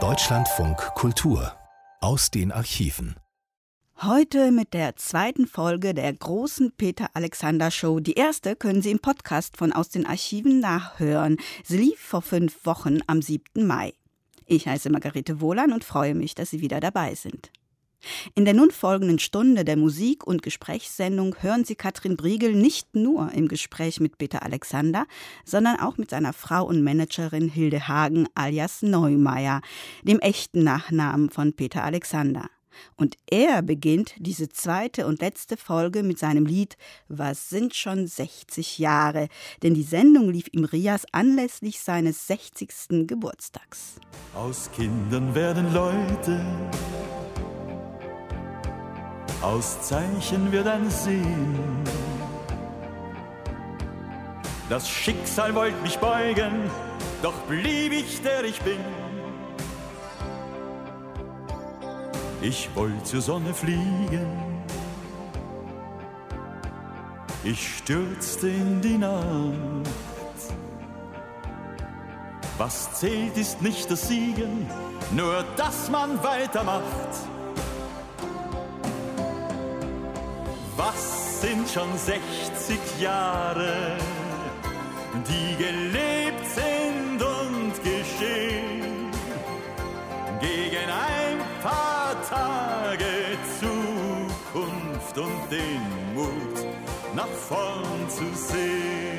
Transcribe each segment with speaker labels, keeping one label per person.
Speaker 1: Deutschlandfunk Kultur aus den Archiven.
Speaker 2: Heute mit der zweiten Folge der großen Peter Alexander Show. Die erste können Sie im Podcast von Aus den Archiven nachhören. Sie lief vor fünf Wochen am 7. Mai. Ich heiße Margarete Wohlan und freue mich, dass Sie wieder dabei sind. In der nun folgenden Stunde der Musik- und Gesprächssendung hören Sie Katrin Briegel nicht nur im Gespräch mit Peter Alexander, sondern auch mit seiner Frau und Managerin Hilde Hagen alias Neumeier, dem echten Nachnamen von Peter Alexander. Und er beginnt diese zweite und letzte Folge mit seinem Lied Was sind schon 60 Jahre? Denn die Sendung lief im Rias anlässlich seines 60. Geburtstags.
Speaker 3: Aus Kindern werden Leute aus Zeichen wird ein Sehen. Das Schicksal wollte mich beugen, doch blieb ich der ich bin. Ich wollte zur Sonne fliegen. Ich stürzte in die Nacht. Was zählt ist nicht das Siegen, nur dass man weitermacht. Was sind schon 60 Jahre, die gelebt sind und geschehen? Gegen ein paar Tage Zukunft und den Mut nach vorn zu sehen.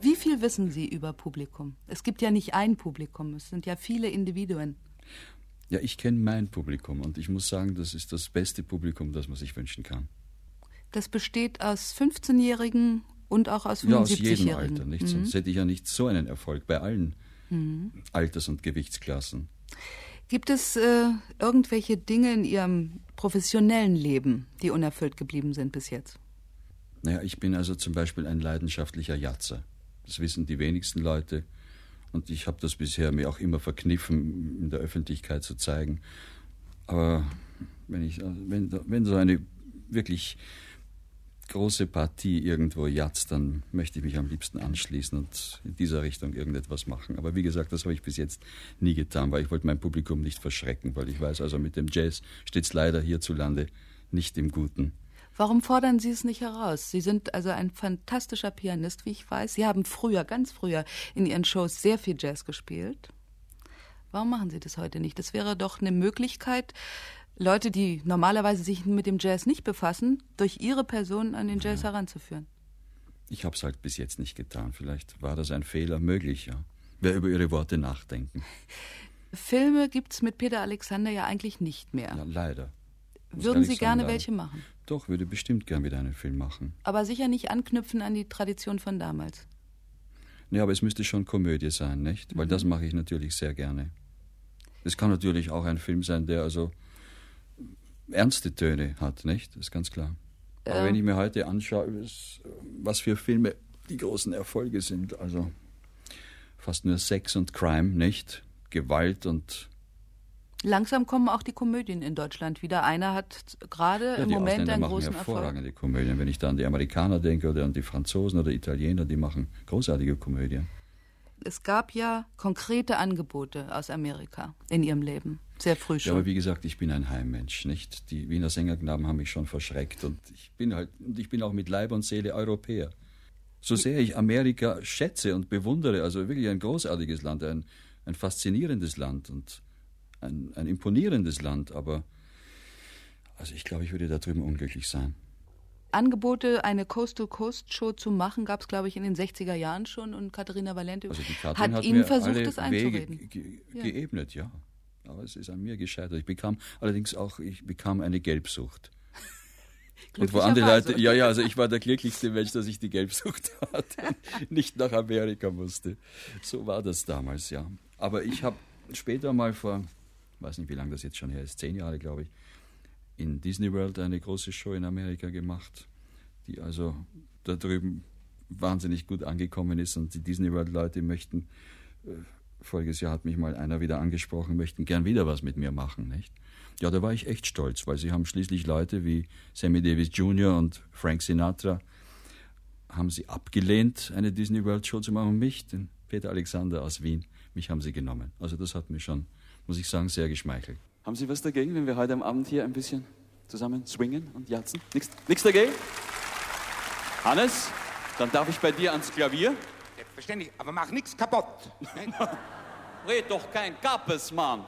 Speaker 4: Wie viel wissen Sie über Publikum? Es gibt ja nicht ein Publikum, es sind ja viele Individuen.
Speaker 5: Ja, ich kenne mein Publikum und ich muss sagen, das ist das beste Publikum, das man sich wünschen kann.
Speaker 4: Das besteht aus 15-Jährigen und auch aus 75-Jährigen.
Speaker 5: Ja, aus jedem Alter, nicht? Mhm. Sonst hätte ich ja nicht so einen Erfolg bei allen mhm. Alters- und Gewichtsklassen.
Speaker 4: Gibt es äh, irgendwelche Dinge in Ihrem professionellen Leben, die unerfüllt geblieben sind bis jetzt?
Speaker 5: Naja, ich bin also zum Beispiel ein leidenschaftlicher Jatzer. Das wissen die wenigsten Leute. Und ich habe das bisher mir auch immer verkniffen, in der Öffentlichkeit zu zeigen. Aber wenn, ich, wenn, wenn so eine wirklich große Partie irgendwo jatzt, dann möchte ich mich am liebsten anschließen und in dieser Richtung irgendetwas machen. Aber wie gesagt, das habe ich bis jetzt nie getan, weil ich wollte mein Publikum nicht verschrecken, weil ich weiß, also mit dem Jazz steht es leider hierzulande nicht im Guten.
Speaker 4: Warum fordern Sie es nicht heraus? Sie sind also ein fantastischer Pianist, wie ich weiß. Sie haben früher, ganz früher in Ihren Shows sehr viel Jazz gespielt. Warum machen Sie das heute nicht? Das wäre doch eine Möglichkeit, Leute, die normalerweise sich mit dem Jazz nicht befassen, durch Ihre Person an den Jazz ja. heranzuführen.
Speaker 5: Ich habe es halt bis jetzt nicht getan. Vielleicht war das ein Fehler möglich, ja. Wer über Ihre Worte nachdenken.
Speaker 4: Filme gibt es mit Peter Alexander ja eigentlich nicht mehr.
Speaker 5: Ja, leider.
Speaker 4: Würden Sie gerne leider. welche machen?
Speaker 5: Doch, würde bestimmt gern wieder einen Film machen.
Speaker 4: Aber sicher nicht anknüpfen an die Tradition von damals.
Speaker 5: Ja, aber es müsste schon Komödie sein, nicht? Weil mhm. das mache ich natürlich sehr gerne. Es kann natürlich auch ein Film sein, der also ernste Töne hat, nicht? Das ist ganz klar. Ja. Aber wenn ich mir heute anschaue, was für Filme die großen Erfolge sind, also fast nur Sex und Crime, nicht? Gewalt und
Speaker 4: Langsam kommen auch die Komödien in Deutschland wieder. Einer hat gerade ja, im Moment Ausländer einen
Speaker 5: machen
Speaker 4: großen
Speaker 5: hervorragende
Speaker 4: Erfolg.
Speaker 5: Komödien. Wenn ich da an die Amerikaner denke oder an die Franzosen oder Italiener, die machen großartige Komödien.
Speaker 4: Es gab ja konkrete Angebote aus Amerika in ihrem Leben, sehr früh schon.
Speaker 5: Ja, aber wie gesagt, ich bin ein Heimmensch, nicht? Die Wiener Sängerknaben haben mich schon verschreckt und ich bin halt und ich bin auch mit Leib und Seele Europäer. So sehr ich Amerika schätze und bewundere, also wirklich ein großartiges Land, ein, ein faszinierendes Land und ein, ein imponierendes Land, aber also ich glaube, ich würde da drüben unglücklich sein.
Speaker 4: Angebote, eine Coast-to-Coast-Show zu machen, gab es, glaube ich, in den 60er Jahren schon und Katharina Valente
Speaker 5: also hat,
Speaker 4: hat
Speaker 5: Ihnen
Speaker 4: versucht, das einzureden.
Speaker 5: Wege ge ja. geebnet, ja. Aber es ist an mir gescheitert. Ich bekam allerdings auch, ich bekam eine Gelbsucht. Und wo andere Leute, ja, ja, also ich war der glücklichste Mensch, dass ich die Gelbsucht hatte, nicht nach Amerika musste. So war das damals, ja. Aber ich habe später mal vor weiß nicht, wie lange das jetzt schon her ist, zehn Jahre, glaube ich, in Disney World eine große Show in Amerika gemacht, die also da drüben wahnsinnig gut angekommen ist und die Disney World Leute möchten, äh, voriges Jahr hat mich mal einer wieder angesprochen, möchten gern wieder was mit mir machen, nicht? Ja, da war ich echt stolz, weil sie haben schließlich Leute wie Sammy Davis Jr. und Frank Sinatra haben sie abgelehnt, eine Disney World Show zu machen mich, den Peter Alexander aus Wien, mich haben sie genommen. Also das hat mir schon, muss ich sagen, sehr geschmeichelt.
Speaker 6: Haben Sie was dagegen, wenn wir heute am Abend hier ein bisschen zusammen swingen und jatzen? Nichts dagegen? Hannes, dann darf ich bei dir ans Klavier.
Speaker 7: Selbstverständlich, aber mach nichts kaputt.
Speaker 6: Red doch kein Kappes, Mann.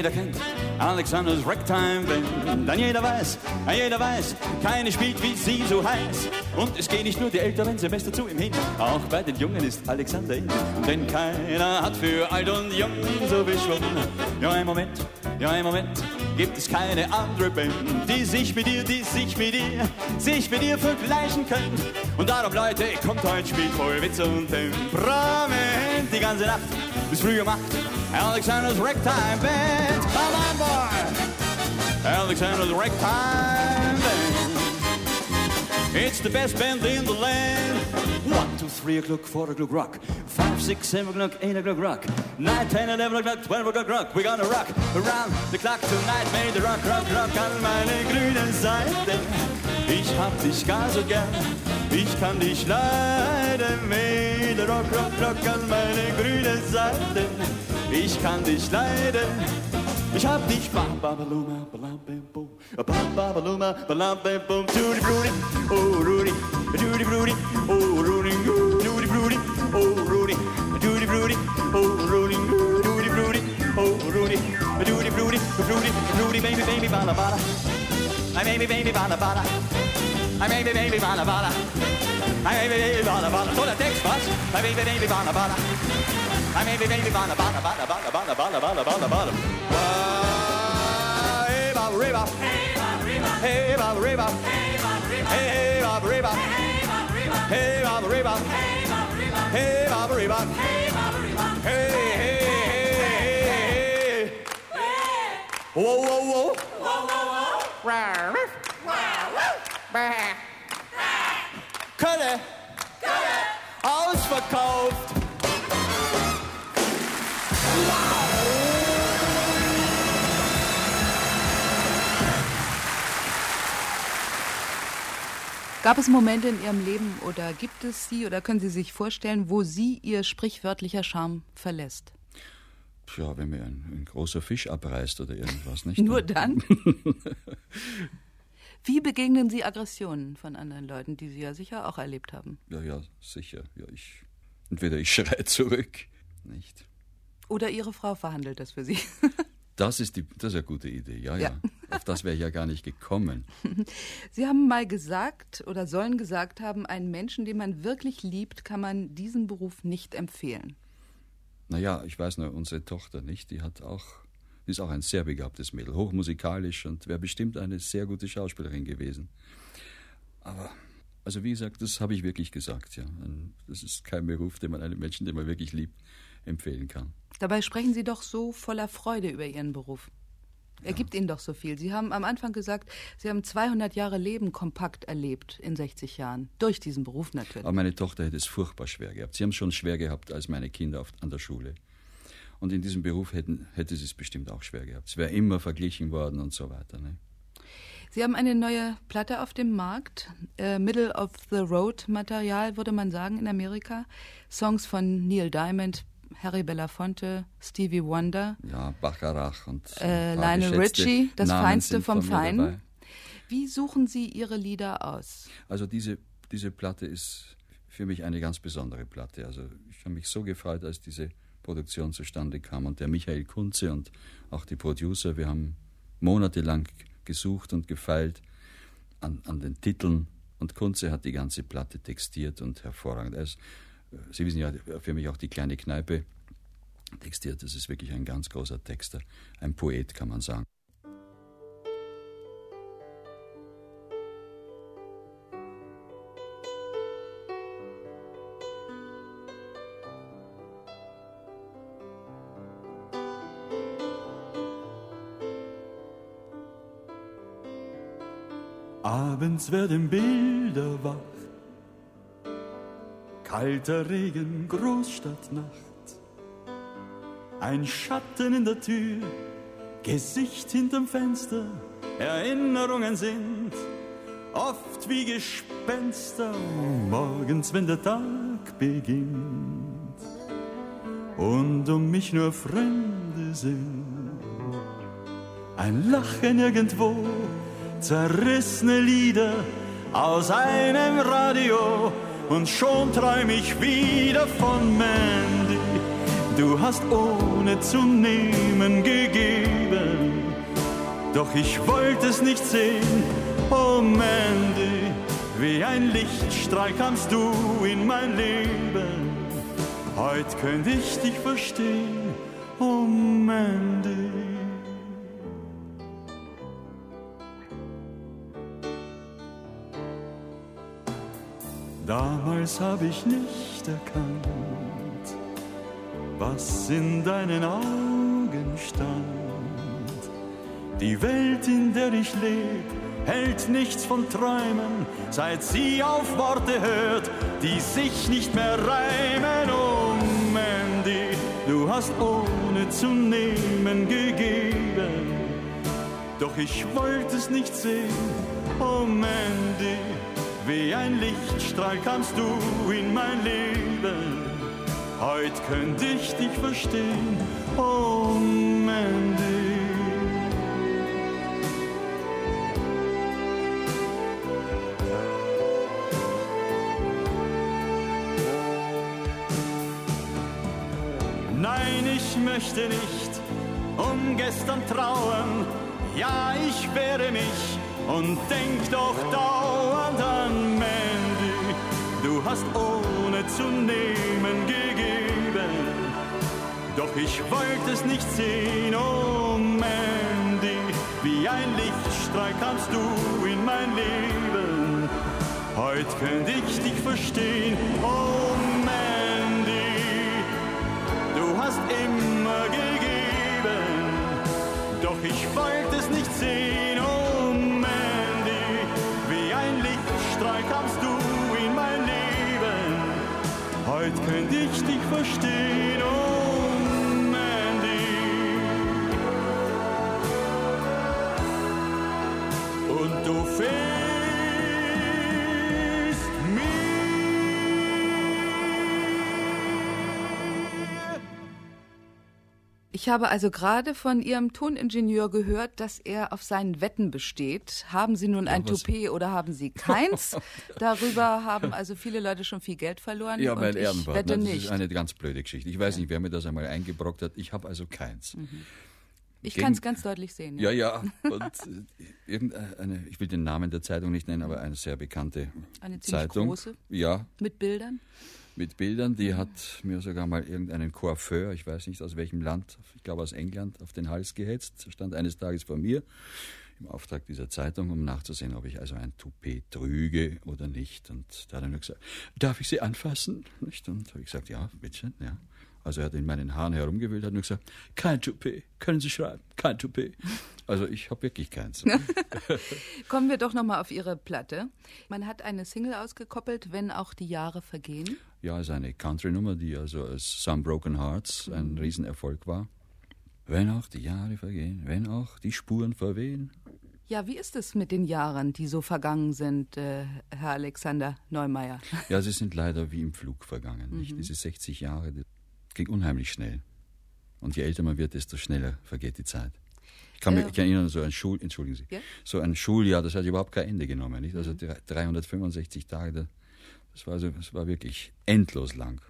Speaker 6: Jeder kennt Alexanders Ragtime Band. Dann jeder weiß, jeder weiß, keine spielt wie sie so heiß. Und es gehen nicht nur die älteren Semester zu ihm hin, auch bei den Jungen ist Alexander in. Denn keiner hat für alt und jung so Schwung. Ja, ein Moment, ja, ein Moment, gibt es keine andere Band, die sich mit dir, die sich mit dir, sich mit dir vergleichen können. Und darum, Leute, kommt heute, spielt voll Witz und Temperament die ganze Nacht bis früh um. Alexander's Ragtime Band. Come on, boy. Alexander's Ragtime Band. It's the best band in the land. One, two, three o'clock, four o'clock, rock. Five, six, seven o'clock, eight o'clock, rock. Nine, ten, eleven o'clock, twelve o'clock, rock. We're gonna rock around the clock tonight. Made the rock, rock, rock an meine grüne Seite. Ich hab dich gar so gern. Ich kann dich leiden. Made the rock, rock, rock an meine grüne Seite. Ich kann dich leiden. Ich hab dich ba ba ba luma ba lam bam boom ba ba ba luma ba lam bam boom doody broody oh Rudy doody broody oh Rudy doody broody oh Rudy doody broody oh Rudy doody broody oh Rudy doody broody broody broody baby baby bala bala I baby baby bala bala I baby baby bala bala I baby baby bala bala so der Text was I baby baby bala bala I baby baby bala bala bala bala bala bala bala bala bala Hey Bob River Hey Bob River Hey Bob River Hey Bob River Hey Bob River Hey hey hey hey Whoa whoa whoa Kölle Ausverkauft
Speaker 4: Gab es Momente in Ihrem Leben oder gibt es sie oder können Sie sich vorstellen, wo Sie Ihr sprichwörtlicher Charme verlässt?
Speaker 5: Ja, wenn mir ein, ein großer Fisch abreißt oder irgendwas, nicht?
Speaker 4: Nur dann? Wie begegnen Sie Aggressionen von anderen Leuten, die Sie ja sicher auch erlebt haben?
Speaker 5: Ja, ja, sicher. Ja, ich, entweder ich schreie zurück, nicht?
Speaker 4: Oder Ihre Frau verhandelt das für Sie?
Speaker 5: Das ist, die, das ist eine gute Idee, ja, ja. ja. Auf das wäre ich ja gar nicht gekommen.
Speaker 4: Sie haben mal gesagt oder sollen gesagt haben, einen Menschen, den man wirklich liebt, kann man diesen Beruf nicht empfehlen.
Speaker 5: Naja, ich weiß nur, unsere Tochter nicht, die hat auch, die ist auch ein sehr begabtes Mädel, hochmusikalisch und wäre bestimmt eine sehr gute Schauspielerin gewesen. Aber, also wie gesagt, das habe ich wirklich gesagt, ja. Das ist kein Beruf, den man einem Menschen, den man wirklich liebt, empfehlen kann.
Speaker 4: Dabei sprechen Sie doch so voller Freude über Ihren Beruf. Er
Speaker 5: Ja.
Speaker 4: gibt Ihnen doch so viel. Sie haben am Anfang gesagt, Sie haben 200 Jahre Leben kompakt erlebt in 60 Jahren. Durch diesen Beruf natürlich.
Speaker 5: Aber meine Tochter hätte es furchtbar schwer gehabt. Sie haben es schon schwer gehabt als meine Kinder an der Schule. Und in diesem Beruf hätten, hätte sie es bestimmt auch schwer gehabt. Es wäre immer verglichen worden und so weiter. Ne?
Speaker 4: Sie haben eine neue Platte auf dem Markt. Äh, Middle of the Road Material, würde man sagen, in Amerika. Songs von Neil Diamond, Harry Belafonte, Stevie Wonder,
Speaker 5: Ja, Bacharach und
Speaker 4: äh, Lionel Richie, das
Speaker 5: Namen
Speaker 4: Feinste vom Feinen. Wie suchen Sie Ihre Lieder aus?
Speaker 5: Also diese, diese Platte ist für mich eine ganz besondere Platte. Also ich habe mich so gefreut, als diese Produktion zustande kam. Und der Michael Kunze und auch die Producer, wir haben monatelang gesucht und gefeilt an, an den Titeln.
Speaker 8: Und Kunze hat die ganze Platte textiert und hervorragend. Er ist, äh, Sie wissen ja, für mich auch die kleine Kneipe textiert. Das ist wirklich ein ganz großer Texter, ein Poet, kann man sagen.
Speaker 5: Abends werden Bilder wach. Kalter Regen, Großstadtnacht. Ein Schatten in der Tür, Gesicht hinterm Fenster. Erinnerungen sind oft wie Gespenster. Morgens, wenn der Tag beginnt und um mich nur Fremde sind. Ein Lachen irgendwo zerrissene Lieder aus einem Radio und schon träum ich wieder von Mandy. Du hast ohne zu nehmen gegeben, doch ich wollte es nicht sehen. Oh Mandy, wie ein Lichtstrahl kamst du in mein Leben. Heute könnte ich dich verstehen, Damals habe ich nicht erkannt, was in deinen Augen stand. Die Welt, in der ich lebe, hält nichts von Träumen, seit sie auf Worte hört, die sich nicht mehr reimen. Oh Mandy, du hast ohne zu nehmen gegeben, doch ich wollte es nicht sehen. Oh Mandy, wie ein Lichtstrahl kamst du in mein Leben. Heute könnte ich dich verstehen, oh Mandy. Nein, ich möchte nicht um gestern trauern. Ja, ich wehre mich und denk doch dauernd hast ohne zu nehmen gegeben, doch ich wollte es nicht sehen, oh Mandy. Wie ein Lichtstrahl kamst du in mein Leben. Heute könnte ich dich verstehen, oh Mandy. Du hast immer gegeben, doch ich wollte es nicht sehen, oh Mandy. Wie ein Lichtstrahl kamst du. Heute könnte ich dich verstehen, oh Mandy. Und du fehlst
Speaker 4: Ich habe also gerade von Ihrem Toningenieur gehört, dass er auf seinen Wetten besteht. Haben Sie nun ein
Speaker 8: was-
Speaker 4: Toupet oder haben Sie keins? Darüber haben also viele Leute schon viel Geld verloren.
Speaker 8: Ja, mein
Speaker 4: ich
Speaker 8: Ehrenwort.
Speaker 4: wette
Speaker 8: Nein, das
Speaker 4: nicht.
Speaker 8: ist eine ganz blöde Geschichte. Ich weiß nicht, wer mir das einmal eingebrockt hat. Ich habe also keins.
Speaker 4: ich
Speaker 8: gegen-
Speaker 4: kann es ganz deutlich sehen.
Speaker 8: Ja, ja. Und äh, irgendeine, ich will den Namen der Zeitung nicht nennen, aber eine sehr bekannte
Speaker 4: Eine ziemlich
Speaker 8: Zeitung.
Speaker 4: große.
Speaker 8: Ja,
Speaker 4: Mit Bildern.
Speaker 8: Mit Bildern. Die hat mir sogar mal irgendeinen Coiffeur, ich weiß nicht aus welchem Land, ich glaube aus England, auf den Hals gehetzt. Stand eines Tages vor mir im Auftrag dieser Zeitung, um nachzusehen, ob ich also ein Toupet trüge oder nicht. Und da hat er nur gesagt, darf ich Sie anfassen? Nicht? Und habe ich gesagt, ja, bitte, ja. Also er hat in meinen Haaren herumgewühlt, hat nur gesagt, kein Toupet, können Sie schreiben, kein Toupet. Also ich habe wirklich keins.
Speaker 4: Kommen wir doch nochmal auf Ihre Platte. Man hat eine Single ausgekoppelt, wenn auch die Jahre vergehen.
Speaker 8: Ja, ist eine Country-Nummer, die also als Some Broken Hearts ein Riesenerfolg war. Wenn auch die Jahre vergehen, wenn auch die Spuren verwehen.
Speaker 4: Ja, wie ist es mit den Jahren, die so vergangen sind, äh, Herr Alexander Neumeier?
Speaker 8: Ja, sie sind leider wie im Flug vergangen. Nicht? Diese 60 Jahre, ging unheimlich schnell. Und je älter man wird, desto schneller vergeht die Zeit. Ich kann mich ich kann erinnern, so ein Schul, entschuldigen Sie,
Speaker 4: Ja?
Speaker 8: so ein Schuljahr, das hat überhaupt kein Ende genommen. Nicht? Also drei- 365 Tage, da- das war, so, das war wirklich endlos lang.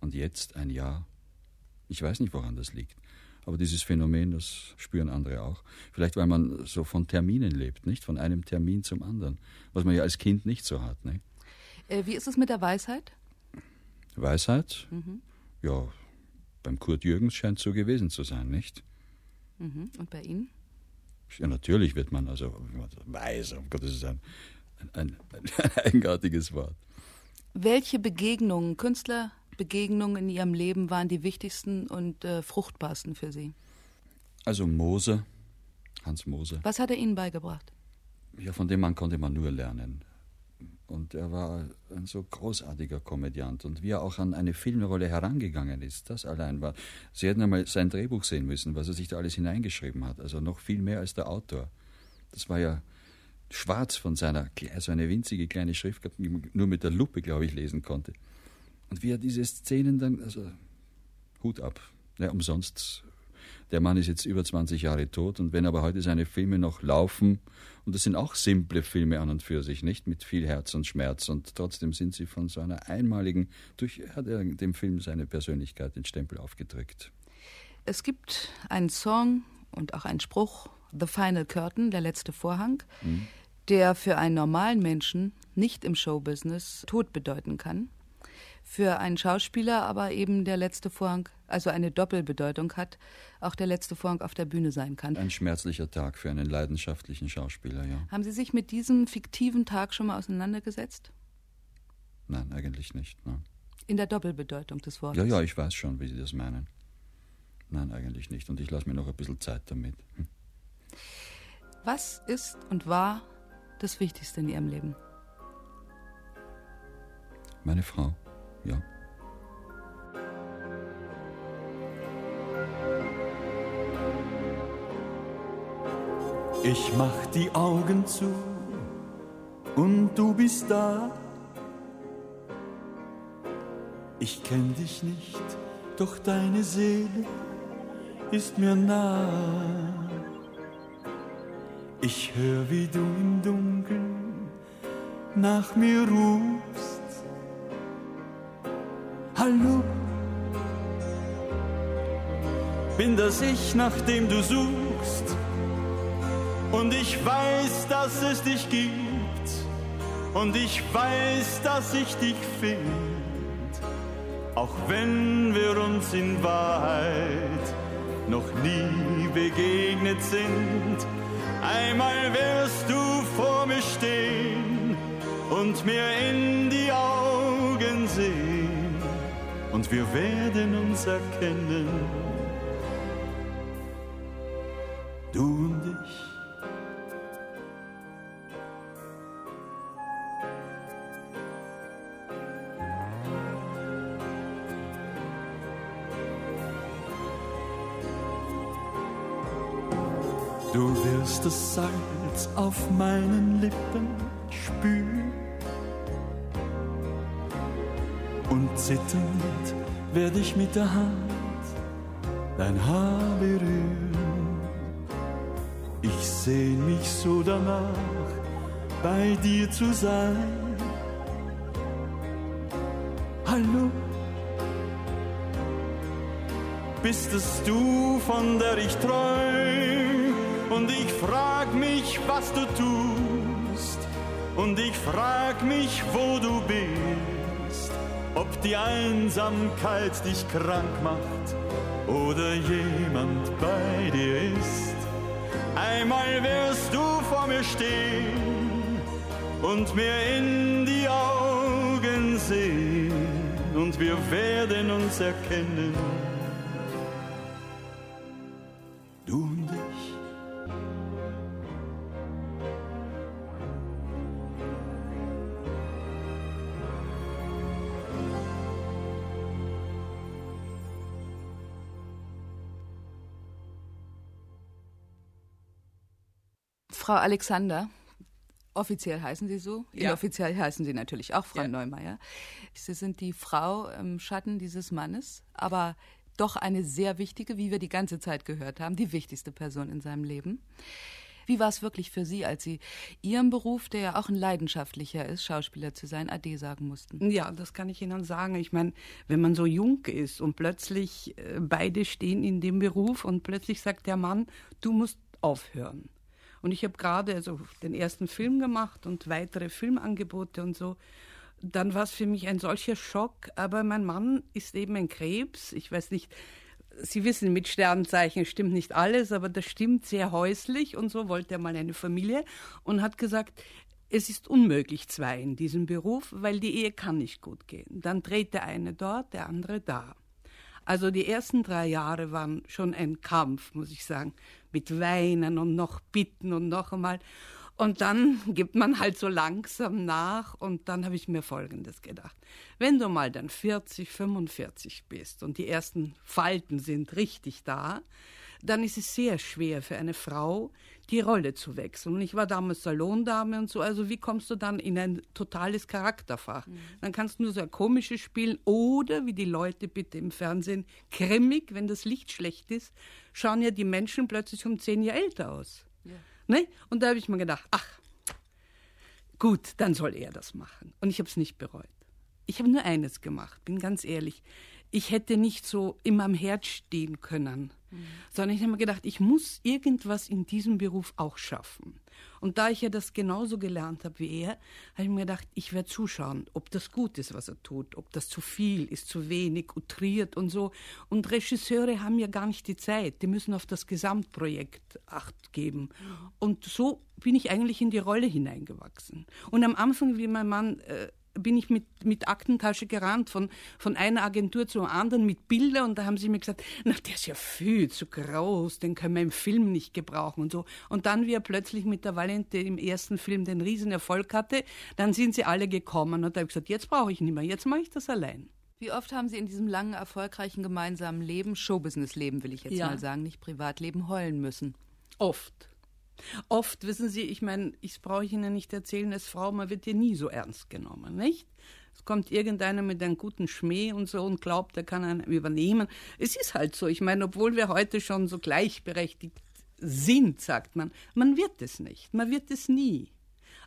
Speaker 8: Und jetzt ein Jahr, ich weiß nicht, woran das liegt.
Speaker 9: Aber dieses Phänomen, das spüren andere auch. Vielleicht, weil man so von Terminen lebt, nicht? Von einem Termin zum anderen. Was man ja als Kind nicht so hat, nicht?
Speaker 4: Äh, wie ist es mit der Weisheit?
Speaker 9: Weisheit? Mhm. Ja, beim Kurt Jürgens scheint es so gewesen zu sein, nicht?
Speaker 4: Mhm. Und bei Ihnen?
Speaker 9: Ja, natürlich wird man also weise, um Gottes Willen, ein, ein, ein eigenartiges Wort.
Speaker 4: Welche Begegnungen, Künstlerbegegnungen in Ihrem Leben waren die wichtigsten und äh, fruchtbarsten für Sie?
Speaker 9: Also Moser, Hans Moser.
Speaker 4: Was hat er Ihnen beigebracht?
Speaker 9: Ja, von dem Mann konnte man nur lernen. Und er war ein so großartiger Komödiant. Und wie er auch an eine Filmrolle herangegangen ist, das allein war. Sie hätten einmal sein Drehbuch sehen müssen, was er sich da alles hineingeschrieben hat. Also noch viel mehr als der Autor. Das war ja schwarz von seiner, so eine winzige kleine Schrift, die man nur mit der Lupe, glaube ich, lesen konnte. Und wie er diese Szenen dann, also Hut ab. Ja, umsonst der Mann ist jetzt über 20 Jahre tot und wenn aber heute seine Filme noch laufen, und das sind auch simple Filme an und für sich, nicht mit viel Herz und Schmerz, und trotzdem sind sie von so einer einmaligen, durch hat er dem Film seine Persönlichkeit den Stempel aufgedrückt.
Speaker 4: Es gibt einen Song und auch einen Spruch, The Final Curtain, der letzte Vorhang, mhm. der für einen normalen Menschen nicht im Showbusiness Tod bedeuten kann für einen Schauspieler aber eben der letzte Vorhang, also eine Doppelbedeutung hat, auch der letzte Vorhang auf der Bühne sein kann.
Speaker 9: Ein schmerzlicher Tag für einen leidenschaftlichen Schauspieler, ja.
Speaker 4: Haben Sie sich mit diesem fiktiven Tag schon mal auseinandergesetzt?
Speaker 9: Nein, eigentlich nicht. Nein.
Speaker 4: In der Doppelbedeutung des Wortes?
Speaker 9: Ja, ja, ich weiß schon, wie Sie das meinen. Nein, eigentlich nicht. Und ich lasse mir noch ein bisschen Zeit damit. Hm.
Speaker 4: Was ist und war das Wichtigste in Ihrem Leben?
Speaker 9: Meine Frau ja.
Speaker 5: Ich mach die Augen zu und du bist da. Ich kenn dich nicht, doch deine Seele ist mir nah. Ich hör, wie du im Dunkeln nach mir rufst Hallo. Bin das ich, nach dem du suchst. Und ich weiß, dass es dich gibt. Und ich weiß, dass ich dich find. Auch wenn wir uns in Wahrheit noch nie begegnet sind. Einmal wirst du vor mir stehen und mir in die Augen sehen wir werden uns erkennen. Du und ich. Du wirst das Salz auf meinen Lippen spüren und zitternd werde ich mit der Hand dein Haar berühren. Ich seh mich so danach, bei dir zu sein. Hallo, bist es du, von der ich träum? Und ich frag mich, was du tust. Und ich frag mich, wo du bist die Einsamkeit dich krank macht oder jemand bei dir ist. Einmal wirst du vor mir stehen und mir in die Augen sehen und wir werden uns erkennen.
Speaker 4: Frau Alexander, offiziell heißen Sie so, ja. inoffiziell heißen Sie natürlich auch Frau ja. Neumeier. Sie sind die Frau im Schatten dieses Mannes, aber doch eine sehr wichtige, wie wir die ganze Zeit gehört haben, die wichtigste Person in seinem Leben. Wie war es wirklich für Sie, als Sie Ihrem Beruf, der ja auch ein leidenschaftlicher ist, Schauspieler zu sein, Ade sagen mussten?
Speaker 10: Ja, das kann ich Ihnen sagen. Ich meine, wenn man so jung ist und plötzlich äh, beide stehen in dem Beruf und plötzlich sagt der Mann, du musst aufhören. Und ich habe gerade also den ersten Film gemacht und weitere Filmangebote und so. Dann war es für mich ein solcher Schock. Aber mein Mann ist eben ein Krebs. Ich weiß nicht, Sie wissen, mit Sternzeichen stimmt nicht alles, aber das stimmt sehr häuslich. Und so wollte er mal eine Familie und hat gesagt, es ist unmöglich zwei in diesem Beruf, weil die Ehe kann nicht gut gehen. Dann dreht der eine dort, der andere da. Also die ersten drei Jahre waren schon ein Kampf, muss ich sagen, mit Weinen und noch Bitten und noch einmal. Und dann gibt man halt so langsam nach und dann habe ich mir Folgendes gedacht. Wenn du mal dann 40, 45 bist und die ersten Falten sind richtig da, dann ist es sehr schwer für eine Frau, die Rolle zu wechseln. Und ich war damals Salondame und so, also wie kommst du dann in ein totales Charakterfach? Mhm. Dann kannst du nur so ein komisches spielen oder, wie die Leute bitte im Fernsehen, grimmig, wenn das Licht schlecht ist, schauen ja die Menschen plötzlich um zehn Jahre älter aus. Ja. Ne? Und da habe ich mir gedacht, ach, gut, dann soll er das machen. Und ich habe es nicht bereut. Ich habe nur eines gemacht, bin ganz ehrlich ich hätte nicht so in meinem Herz stehen können, mhm. sondern ich habe mir gedacht, ich muss irgendwas in diesem Beruf auch schaffen. Und da ich ja das genauso gelernt habe wie er, habe ich mir gedacht, ich werde zuschauen, ob das gut ist, was er tut, ob das zu viel ist, zu wenig, utriert und so. Und Regisseure haben ja gar nicht die Zeit, die müssen auf das Gesamtprojekt Acht geben. Und so bin ich eigentlich in die Rolle hineingewachsen. Und am Anfang, wie mein Mann äh, bin ich mit, mit Aktentasche gerannt, von, von einer Agentur zur anderen mit Bildern und da haben sie mir gesagt, na, der ist ja viel zu groß, den können wir im Film nicht gebrauchen und so. Und dann, wie er plötzlich mit der Valente im ersten Film den Riesenerfolg hatte, dann sind sie alle gekommen und da habe ich gesagt, jetzt brauche ich nicht mehr, jetzt mache ich das allein.
Speaker 4: Wie oft haben Sie in diesem langen, erfolgreichen gemeinsamen Leben, Showbusiness-Leben will ich jetzt ja. mal sagen, nicht Privatleben, heulen müssen?
Speaker 10: Oft. Oft, wissen Sie, ich meine, ich brauche Ihnen nicht erzählen, als Frau, man wird hier nie so ernst genommen, nicht? Es kommt irgendeiner mit einem guten Schmäh und so und glaubt, er kann einen übernehmen. Es ist halt so. Ich meine, obwohl wir heute schon so gleichberechtigt sind, sagt man, man wird es nicht. Man wird es nie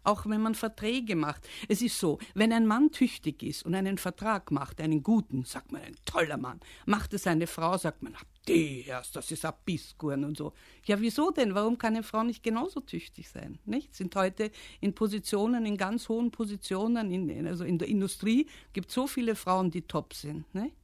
Speaker 10: auch wenn man Verträge macht. Es ist so, wenn ein Mann tüchtig ist und einen Vertrag macht, einen guten, sagt man, ein toller Mann, macht es eine Frau, sagt man, die erst, das ist Abiskuren und so. Ja, wieso denn? Warum kann eine Frau nicht genauso tüchtig sein? Nicht? Sind heute in Positionen, in ganz hohen Positionen, in, also in der Industrie, gibt es so viele Frauen, die top sind. Nicht?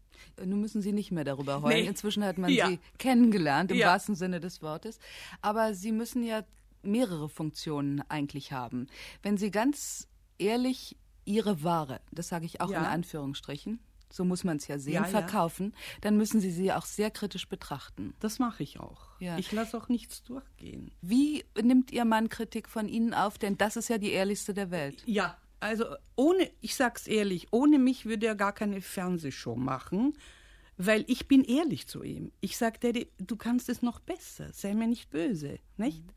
Speaker 4: Nun müssen Sie nicht mehr darüber heulen. Nee. Inzwischen hat man ja. Sie kennengelernt, im ja. wahrsten Sinne des Wortes. Aber Sie müssen ja mehrere Funktionen eigentlich haben. Wenn Sie ganz ehrlich Ihre Ware, das sage ich auch ja. in Anführungsstrichen, so muss man es ja sehen, ja, verkaufen, ja. dann müssen Sie sie auch sehr kritisch betrachten.
Speaker 10: Das mache ich auch. Ja. Ich lasse auch nichts durchgehen.
Speaker 4: Wie nimmt Ihr Mann Kritik von Ihnen auf? Denn das ist ja die ehrlichste der Welt.
Speaker 10: Ja, also ohne, ich sag's ehrlich, ohne mich würde er gar keine Fernsehshow machen, weil ich bin ehrlich zu ihm. Ich sage, Daddy, du kannst es noch besser, sei mir nicht böse, nicht? Mhm.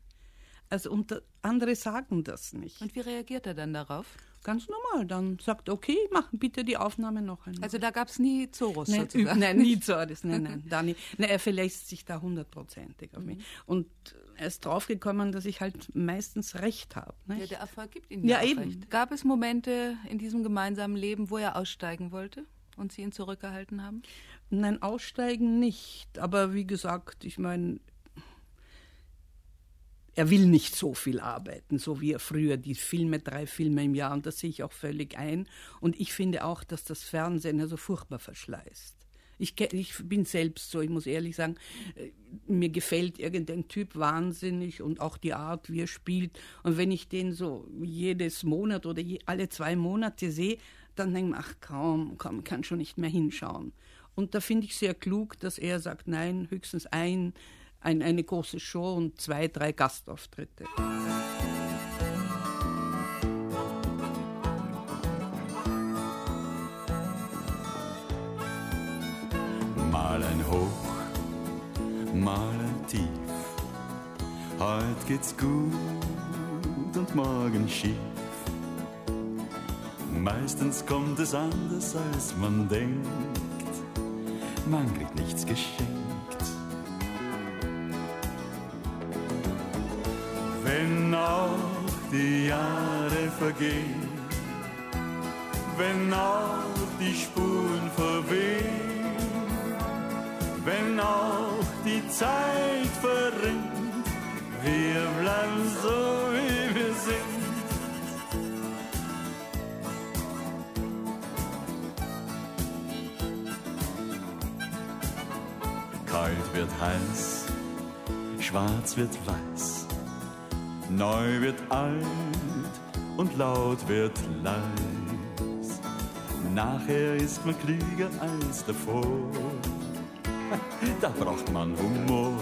Speaker 10: Also und andere sagen das nicht.
Speaker 4: Und wie reagiert er dann darauf?
Speaker 10: Ganz normal. Dann sagt, okay, machen bitte die Aufnahme noch einmal.
Speaker 4: Also da gab es nie Zorus
Speaker 10: nein, sozusagen? Nein, nie Zorus, nein, nein, da nie. Nein, er verlässt sich da hundertprozentig auf mich. Mhm. Und er ist draufgekommen, dass ich halt meistens recht habe.
Speaker 4: Ja, der Erfolg gibt ihm ja, ja eben. recht. Gab es Momente in diesem gemeinsamen Leben, wo er aussteigen wollte und Sie ihn zurückgehalten haben?
Speaker 10: Nein, aussteigen nicht. Aber wie gesagt, ich meine, er will nicht so viel arbeiten, so wie er früher die Filme, drei Filme im Jahr, und das sehe ich auch völlig ein. Und ich finde auch, dass das Fernsehen ja so furchtbar verschleißt. Ich, ich bin selbst so, ich muss ehrlich sagen, äh, mir gefällt irgendein Typ wahnsinnig und auch die Art, wie er spielt. Und wenn ich den so jedes Monat oder je, alle zwei Monate sehe, dann denke ich, ach kaum, kaum, kann schon nicht mehr hinschauen. Und da finde ich sehr klug, dass er sagt, nein, höchstens ein ein, eine große Show und zwei, drei Gastauftritte.
Speaker 6: Mal ein Hoch, mal ein Tief. Heute geht's gut und morgen schief. Meistens kommt es anders, als man denkt. Man kriegt nichts geschenkt.
Speaker 5: Wenn auch die Jahre vergehen, wenn auch die Spuren verwehen, wenn auch die Zeit verrinnt, wir bleiben so, wie wir sind. Kalt wird heiß, schwarz wird weiß, neu wird alt und laut wird leis. Nachher ist man klüger als davor, da braucht man Humor.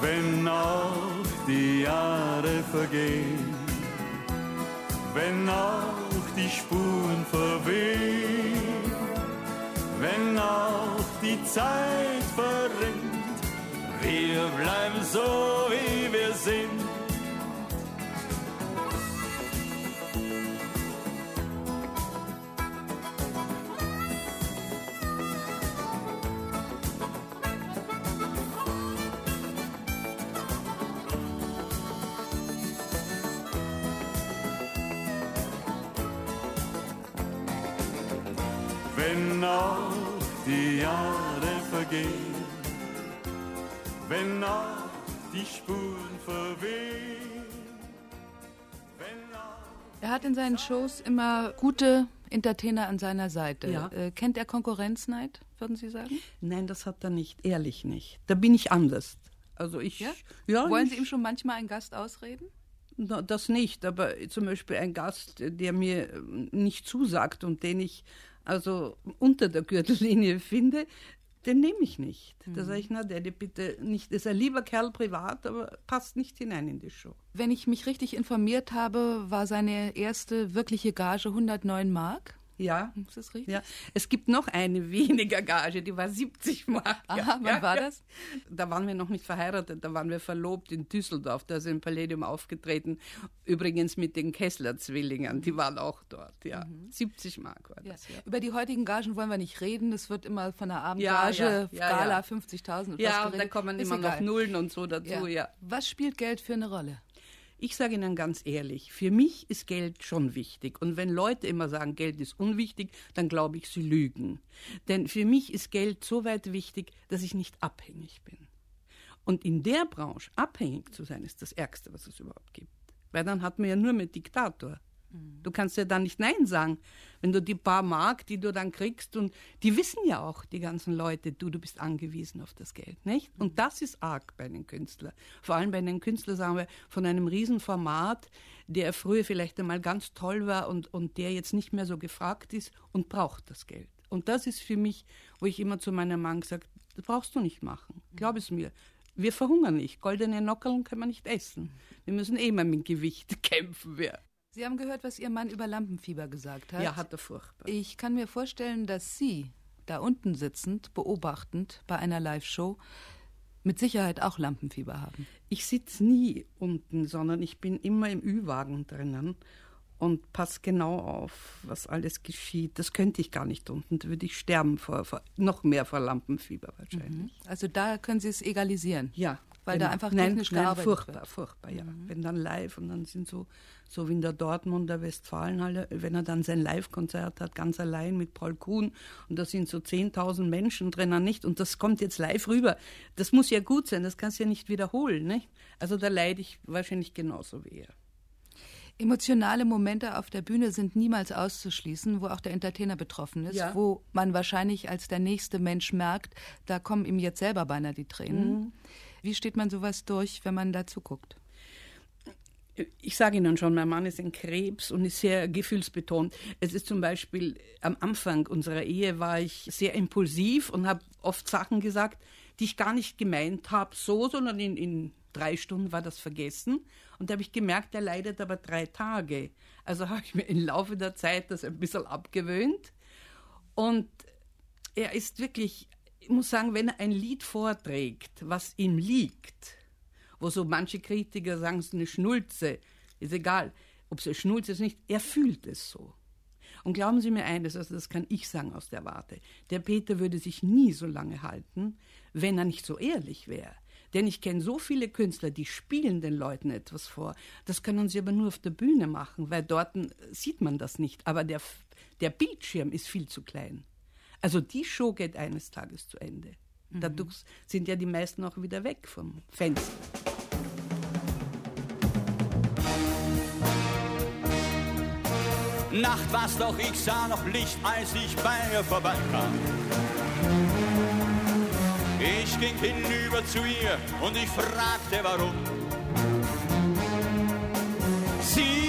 Speaker 5: Wenn auch die Jahre vergehen, wenn auch die Spuren verwehen, wenn auch die Zeit verrinnt, wir bleiben so, wie wir sind. Wenn auch die Jahre vergehen, wenn auch die Spuren verwehen, wenn auch
Speaker 4: Er hat in seinen Shows immer gute Entertainer an seiner Seite.
Speaker 10: Ja.
Speaker 4: Äh, kennt er Konkurrenzneid, würden Sie sagen?
Speaker 10: Nein, das hat er nicht, ehrlich nicht. Da bin ich anders. Also ich,
Speaker 4: Ja?
Speaker 10: ja
Speaker 4: Wollen
Speaker 10: ich,
Speaker 4: Sie ihm schon manchmal einen Gast ausreden?
Speaker 10: Na, das nicht, aber zum Beispiel ein Gast, der mir äh, nicht zusagt und den ich also unter der Gürtellinie finde, den nehme ich nicht. Da sage ich, na, der, der bitte nicht, ist ein lieber Kerl privat, aber passt nicht hinein in die Show.
Speaker 4: Wenn ich mich richtig informiert habe, war seine erste wirkliche Gage 109 Mark.
Speaker 10: Ja.
Speaker 4: Ist das richtig?
Speaker 10: Ja, es gibt noch eine weniger Gage, die war 70 Mark.
Speaker 4: Aha, wann
Speaker 10: ja,
Speaker 4: war
Speaker 10: ja.
Speaker 4: das?
Speaker 10: Da waren wir noch nicht verheiratet, da waren wir verlobt in Düsseldorf, da ist im Palladium aufgetreten. Übrigens mit den Kessler-Zwillingen, die waren auch dort, ja. 70 Mark war
Speaker 4: Mhm.
Speaker 10: Das, ja.
Speaker 4: Über die heutigen Gagen wollen wir nicht reden. Es wird immer von der Abendgage, Gala
Speaker 10: ja.
Speaker 4: 50.000 und
Speaker 10: Ja, und da kommen
Speaker 4: Ist
Speaker 10: immer noch
Speaker 4: egal.
Speaker 10: Nullen und so dazu, ja.
Speaker 4: Was spielt Geld für eine Rolle?
Speaker 10: Ich sage Ihnen ganz ehrlich, für mich ist Geld schon wichtig. Und wenn Leute immer sagen, Geld ist unwichtig, dann glaube ich, sie lügen. Denn für mich ist Geld so weit wichtig, dass ich nicht abhängig bin. Und in der Branche abhängig zu sein, ist das Ärgste, was es überhaupt gibt. Weil dann hat man ja nur mit Diktator. Du kannst ja dann nicht Nein sagen, wenn du die paar Mark, die du dann kriegst, und die wissen ja auch, die ganzen Leute, du, du bist angewiesen auf das Geld, nicht? Und das ist arg bei den Künstlern. Vor allem bei den Künstlern, sagen wir, von einem Riesenformat, der früher vielleicht einmal ganz toll war und, und der jetzt nicht mehr so gefragt ist und braucht das Geld. Und das ist für mich, wo ich immer zu meinem Mann gesagt, das brauchst du nicht machen. Glaub es mir. Wir verhungern nicht. Goldene Nockerln können wir nicht essen. Wir müssen eh mal mit Gewicht kämpfen. Wir.
Speaker 4: Sie haben gehört, was Ihr Mann über Lampenfieber gesagt hat.
Speaker 10: Ja, hat er furchtbar.
Speaker 4: Ich kann mir vorstellen, dass Sie, da unten sitzend, beobachtend bei einer Live-Show, mit Sicherheit auch Lampenfieber haben.
Speaker 10: Ich sitze nie unten, sondern ich bin immer im Ü-Wagen drinnen und passe genau auf, was alles geschieht. Das könnte ich gar nicht unten. Da würde ich sterben vor, vor noch mehr vor Lampenfieber wahrscheinlich.
Speaker 4: Also da können Sie es egalisieren.
Speaker 10: Ja.
Speaker 4: Weil
Speaker 10: wenn-
Speaker 4: da einfach
Speaker 10: nein,
Speaker 4: technisch
Speaker 10: nein,
Speaker 4: gearbeitet
Speaker 10: furchtbar,
Speaker 4: wird. Mhm.
Speaker 10: furchtbar, ja. Wenn dann live und dann sind so, so wie in der Dortmunder Westfalenhalle, wenn er dann sein Live-Konzert hat, ganz allein mit Paul Kuhn und da sind so 10.000 Menschen drinnen, nicht? Und das kommt jetzt live rüber. Das muss ja gut sein, das kannst du ja nicht wiederholen, nicht? Also da leide ich wahrscheinlich genauso wie er.
Speaker 4: Emotionale Momente auf der Bühne sind niemals auszuschließen, wo auch der Entertainer betroffen ist,
Speaker 10: Ja.
Speaker 4: wo man wahrscheinlich als der nächste Mensch merkt, da kommen ihm jetzt selber beinahe die Tränen.
Speaker 10: Mhm.
Speaker 4: Wie steht man sowas durch, wenn man dazu guckt?
Speaker 10: ich sage Ihnen schon, mein Mann ist ein Krebs und ist sehr gefühlsbetont. Es ist zum Beispiel am Anfang unserer Ehe war ich sehr impulsiv und habe oft Sachen gesagt, die ich gar nicht gemeint habe, so, sondern in, in drei Stunden war das vergessen. Und da habe ich gemerkt, er leidet aber drei Tage. Also habe ich mir im Laufe der Zeit das ein bisschen abgewöhnt. Und er ist wirklich, ich muss sagen, wenn er ein Lied vorträgt, was ihm liegt, wo so manche Kritiker sagen, es ist eine Schnulze, ist egal, ob es eine Schnulze ist nicht, er fühlt es so. Und glauben Sie mir eines, also das kann ich sagen aus der Warte, der Peter würde sich nie so lange halten, wenn er nicht so ehrlich wäre. Denn ich kenne so viele Künstler, die spielen den Leuten etwas vor. Das können sie aber nur auf der Bühne machen, weil dort sieht man das nicht. Aber der, der Bildschirm ist viel zu klein. Also die Show geht eines Tages zu Ende. Mhm. Dadurch sind ja die meisten auch wieder weg vom Fenster.
Speaker 6: Nacht war's doch, ich sah noch Licht, als ich bei ihr vorbeikam. Ich ging hinüber zu ihr und ich fragte, warum. Sie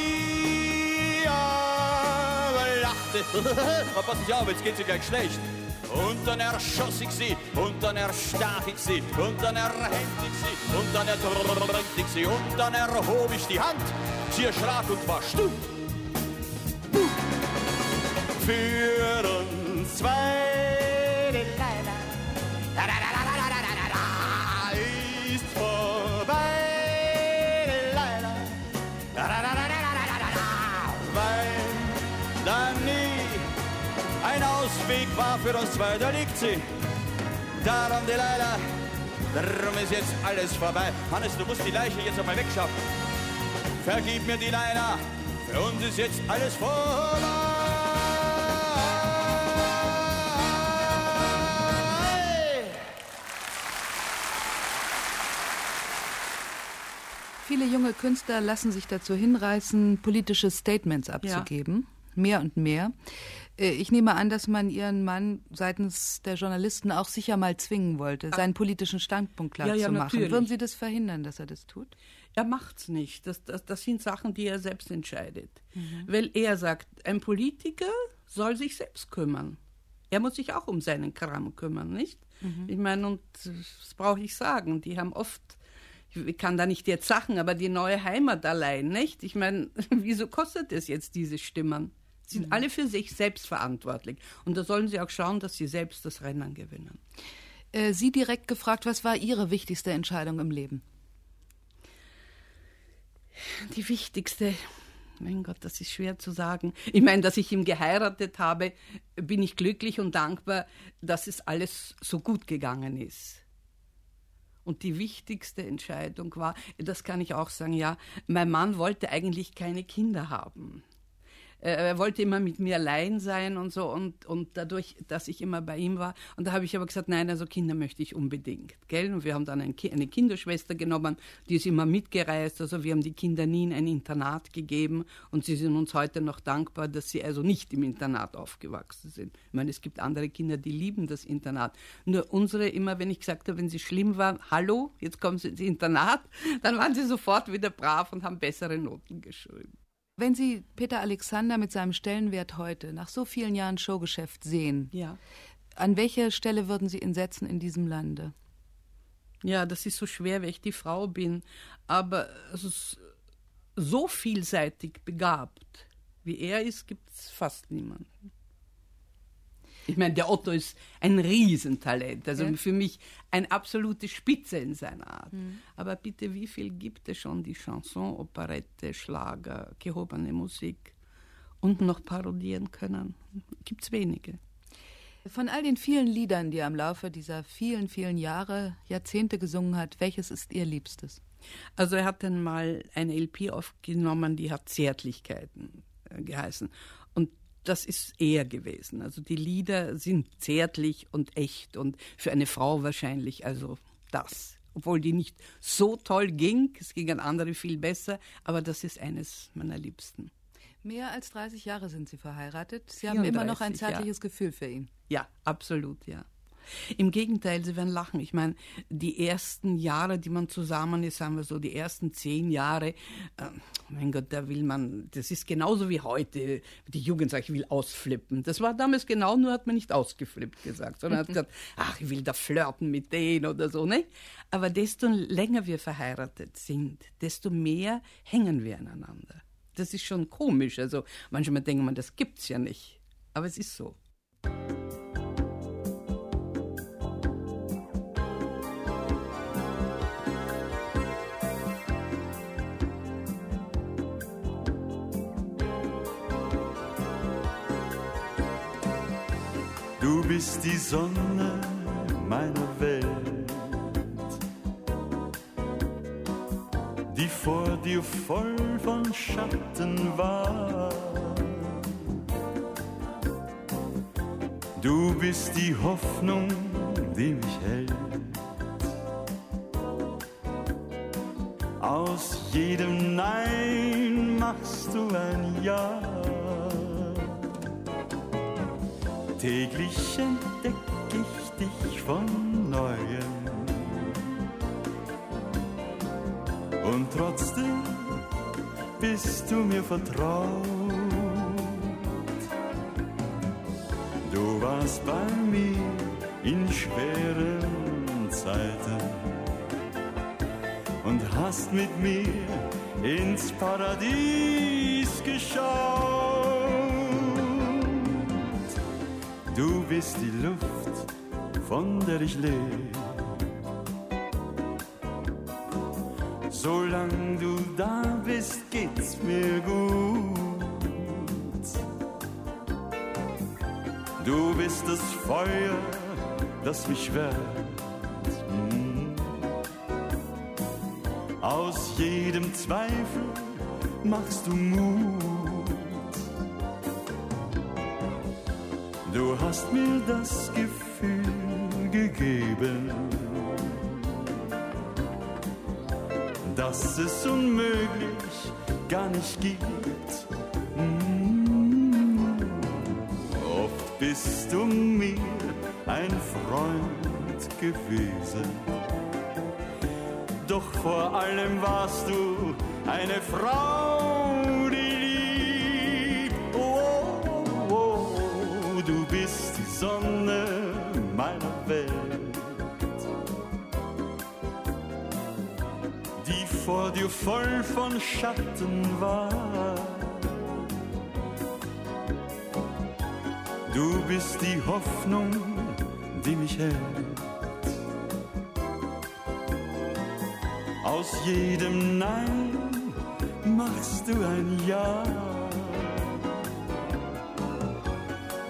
Speaker 6: Aber pass nicht auf, jetzt geht sie gleich schlecht. Und dann erschoss ich sie, und dann erstach ich sie, und dann erhängt ich sie, und dann erdrückte ich sie, und dann erhob ich die Hand. Sie erschrak und war stumm. Für uns zwei, für uns zwei, da liegt sie. Darum, Delilah, darum ist jetzt alles vorbei. Hannes, du musst die Leiche jetzt einmal wegschaffen. Vergib mir, Delilah, für uns ist jetzt alles vorbei.
Speaker 4: Viele junge Künstler lassen sich dazu hinreißen, politische Statements abzugeben. Ja. Mehr und mehr. Äh, ich nehme an, dass man Ihren Mann seitens der Journalisten auch sicher mal zwingen wollte, seinen politischen Standpunkt klar ja, ja, zu machen. Natürlich. Würden Sie das verhindern, dass er das tut?
Speaker 10: Er macht's nicht. Das, das, das sind Sachen, die er selbst entscheidet. Mhm. Weil er sagt, ein Politiker soll sich selbst kümmern. Er muss sich auch um seinen Kram kümmern, nicht? Mhm. Ich meine, und das brauche ich sagen, die haben oft ich kann da nicht jetzt sagen, aber die neue Heimat allein, nicht? Ich meine, wieso kostet es jetzt diese Stimmen? Sie sind mhm. alle für sich selbst verantwortlich. Und da sollen sie auch schauen, dass sie selbst das Rennen gewinnen.
Speaker 4: Äh, sie direkt gefragt, was war Ihre wichtigste Entscheidung im Leben?
Speaker 10: Die wichtigste, mein Gott, das ist schwer zu sagen. Ich meine, dass ich ihn geheiratet habe, bin ich glücklich und dankbar, dass es alles so gut gegangen ist. Und die wichtigste Entscheidung war, das kann ich auch sagen, ja, mein Mann wollte eigentlich keine Kinder haben. Äh, er wollte immer mit mir allein sein und so und, und dadurch, dass ich immer bei ihm war. Und da habe ich aber gesagt, nein, also Kinder möchte ich unbedingt. Gell? Und wir haben dann ein, eine Kinderschwester genommen, die ist immer mitgereist. Also wir haben die Kinder nie in ein Internat gegeben und sie sind uns heute noch dankbar, dass sie also nicht im Internat aufgewachsen sind. Ich meine, es gibt andere Kinder, die lieben das Internat. Nur unsere, immer wenn ich gesagt habe, wenn sie schlimm waren, hallo, jetzt kommen sie ins Internat, dann waren sie sofort wieder brav und haben bessere Noten geschrieben.
Speaker 4: Wenn Sie Peter Alexander mit seinem Stellenwert heute nach so vielen Jahren Showgeschäft sehen, ja. an welche Stelle würden Sie ihn setzen in diesem Lande?
Speaker 10: Ja, das ist so schwer, weil ich die Frau bin. Aber so vielseitig begabt, wie er ist, gibt es fast niemanden. Ich meine, der Otto ist ein Riesentalent. Also ja. für mich eine absolute Spitze in seiner Art. Mhm. Aber bitte, wie viel gibt es schon die Chanson, Operette, Schlager, gehobene Musik und noch parodieren können? Gibt es wenige.
Speaker 4: Von all den vielen Liedern, die er im Laufe dieser vielen, vielen Jahre, Jahrzehnte gesungen hat, welches ist Ihr Liebstes?
Speaker 10: Also er hat dann mal eine LP aufgenommen, die hat Zärtlichkeiten äh, geheißen. Das ist er gewesen. Also die Lieder sind zärtlich und echt und für eine Frau wahrscheinlich also das. Obwohl die nicht so toll ging, es ging an andere viel besser, aber das ist eines meiner Liebsten.
Speaker 4: Mehr als 30 Jahre sind Sie verheiratet. Sie haben immer noch ein zärtliches ja. Gefühl für ihn.
Speaker 10: Ja, absolut, ja. Im Gegenteil, sie werden lachen. Ich meine, die ersten Jahre, die man zusammen ist, sagen wir so, die ersten zehn Jahre, äh, mein Gott, da will man, das ist genauso wie heute, die Jugend sagt, ich will ausflippen. Das war damals genau, nur hat man nicht ausgeflippt gesagt, sondern hat gesagt, ach, ich will da flirten mit denen oder so, ne? Aber desto länger wir verheiratet sind, desto mehr hängen wir aneinander. Das ist schon komisch. Also manchmal denkt man, das gibt's ja nicht. Aber es ist so.
Speaker 5: Die Sonne meiner Welt, die vor dir voll von Schatten war. Du bist die Hoffnung, die mich hält. Aus jedem Nein machst du ein Ja. Täglich entdeck mir vertraut. Du warst bei mir in schweren Zeiten und hast mit mir ins Paradies geschaut. Du bist die Luft, von der ich lebe. Solange du da bist, geht's mir gut. Du bist das Feuer, das mich wärmt. Mm. Aus jedem Zweifel machst du Mut. Du hast mir das Gefühl gegeben, dass es unmöglich gar nicht gibt. Mm. Oft bist du mir ein Freund gewesen, doch vor allem warst du eine Frau, die liebt. Oh, oh, oh, du bist die Sonne dir voll von Schatten war. Du bist die Hoffnung, die mich hält. Aus jedem Nein machst du ein Ja.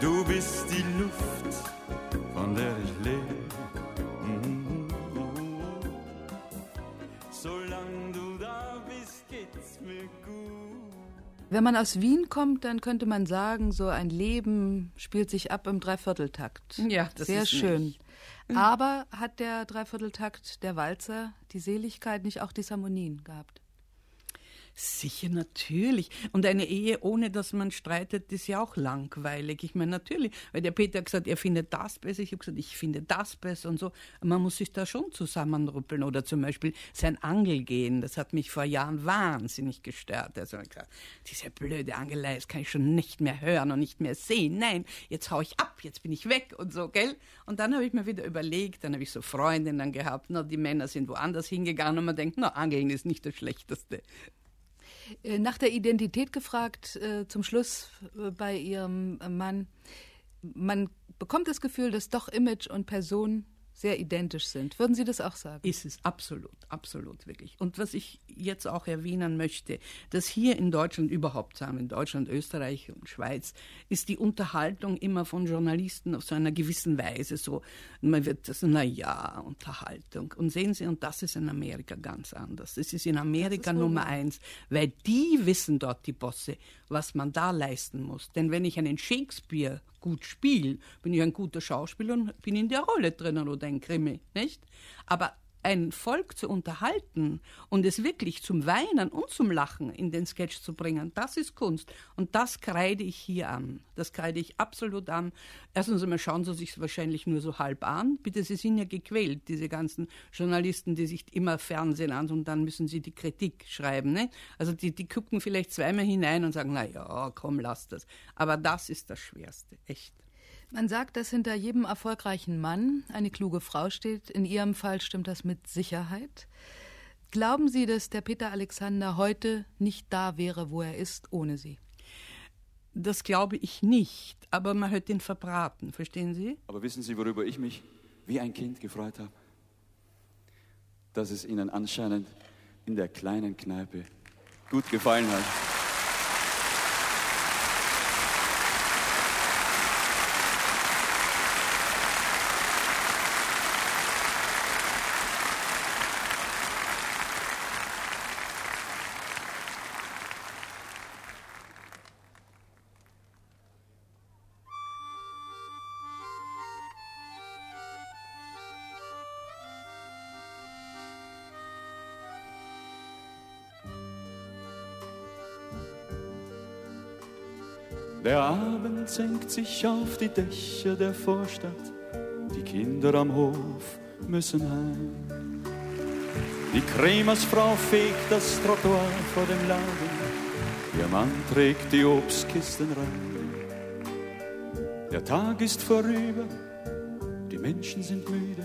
Speaker 5: Du bist die Luft,
Speaker 4: Wenn man aus Wien kommt, dann könnte man sagen, so ein Leben spielt sich ab im Dreivierteltakt.
Speaker 10: Ja, das
Speaker 4: Sehr
Speaker 10: ist
Speaker 4: schön.
Speaker 10: nicht.
Speaker 4: Aber hat der Dreivierteltakt, der Walzer, die Seligkeit nicht auch Disharmonien gehabt?
Speaker 10: Sicher, natürlich. Und eine Ehe, ohne dass man streitet, ist ja auch langweilig. Ich meine, natürlich, weil der Peter hat gesagt, er findet das besser. Ich habe gesagt, ich finde das besser und so. Man muss sich da schon zusammenrüppeln. Oder zum Beispiel sein Angelgehen, das hat mich vor Jahren wahnsinnig gestört. Also ich gesagt, diese blöde Angelei, das kann ich schon nicht mehr hören und nicht mehr sehen. Nein, jetzt hau ich ab, jetzt bin ich weg und so, gell? Und dann habe ich mir wieder überlegt, dann habe ich so Freundinnen gehabt, na, die Männer sind woanders hingegangen und man denkt, na, Angeln ist nicht das Schlechteste.
Speaker 4: Äh, Nach der Identität gefragt, äh, zum Schluss äh, bei Ihrem Mann. Man bekommt das Gefühl, dass doch Image und Person sehr identisch sind. Würden Sie das auch sagen?
Speaker 10: Ist es absolut, absolut wirklich. Und was ich jetzt auch erwähnen möchte, dass hier in Deutschland überhaupt sagen, in Deutschland, Österreich und Schweiz, ist die Unterhaltung immer von Journalisten auf so einer gewissen Weise so, man wird das, na ja, Unterhaltung. Und sehen Sie, und das ist in Amerika ganz anders. Das ist in Amerika
Speaker 4: ist
Speaker 10: Nummer eins, weil die wissen dort, die Bosse, was man da leisten muss. Denn wenn ich einen Shakespeare gut spiele, bin ich ein guter Schauspieler und bin in der Rolle drinnen oder ein Krimi, nicht? Aber ein Volk zu unterhalten und es wirklich zum Weinen und zum Lachen in den Sketch zu bringen, das ist Kunst. Und das kreide ich hier an. Das kreide ich absolut an. Erstens einmal schauen Sie sich wahrscheinlich nur so halb an. Bitte, Sie sind ja gequält, diese ganzen Journalisten, die sich immer Fernsehen an und dann müssen sie die Kritik schreiben. Ne? Also die, die gucken vielleicht zweimal hinein und sagen, na ja, komm, lass das. Aber das ist das Schwerste, echt.
Speaker 4: Man sagt, dass hinter jedem erfolgreichen Mann eine kluge Frau steht. In Ihrem Fall stimmt das mit Sicherheit. Glauben Sie, dass der Peter Alexander heute nicht da wäre, wo er ist, ohne Sie?
Speaker 10: Das glaube ich nicht, aber man hat ihn verbraten, verstehen Sie?
Speaker 6: Aber wissen Sie, worüber ich mich wie ein Kind gefreut habe? Dass es Ihnen anscheinend in der kleinen Kneipe gut gefallen hat.
Speaker 5: Sich auf die Dächer der Vorstadt. Die Kinder am Hof müssen heim. Die Krämersfrau fegt das Trottoir vor dem Laden. Ihr Mann trägt die Obstkisten rein. Der Tag ist vorüber, die Menschen sind müde,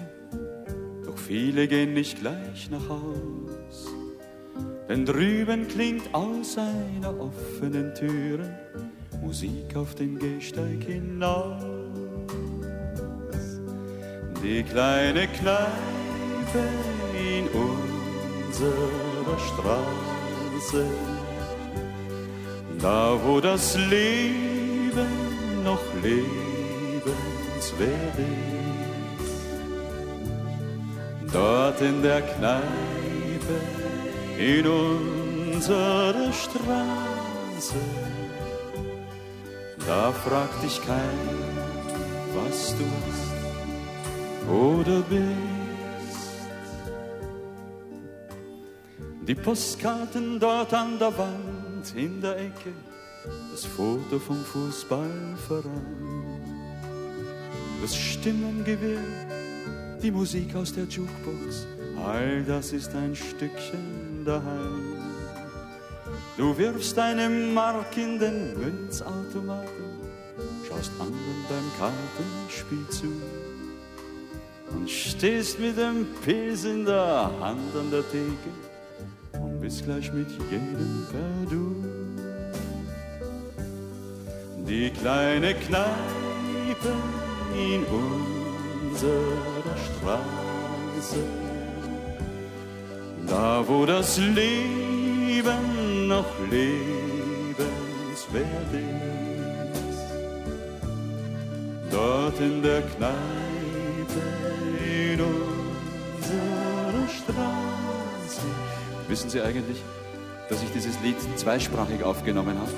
Speaker 5: doch viele gehen nicht gleich nach Haus. Denn drüben klingt aus einer offenen Türe Musik auf den Gehsteig hinaus. Die kleine Kneipe in unserer Straße, da wo das Leben noch lebenswert ist. Dort in der Kneipe in unserer Straße, da fragt dich keiner, was du hast oder bist. Die Postkarten dort an der Wand in der Ecke, das Foto vom Fußballverein, das Stimmengewehr, die Musik aus der Jukebox, all das ist ein Stückchen daheim. Du wirfst eine Mark in den Münzautomaten, schaust anderen beim Kartenspiel zu und stehst mit dem Pilz in der Hand an der Theke und bist gleich mit jedem per Du. Die kleine Kneipe in unserer Straße, da wo das Leben noch lebenswert ist, dort in der Kneipe in unserer Straße.
Speaker 6: Wissen Sie eigentlich, dass ich dieses Lied zweisprachig aufgenommen habe?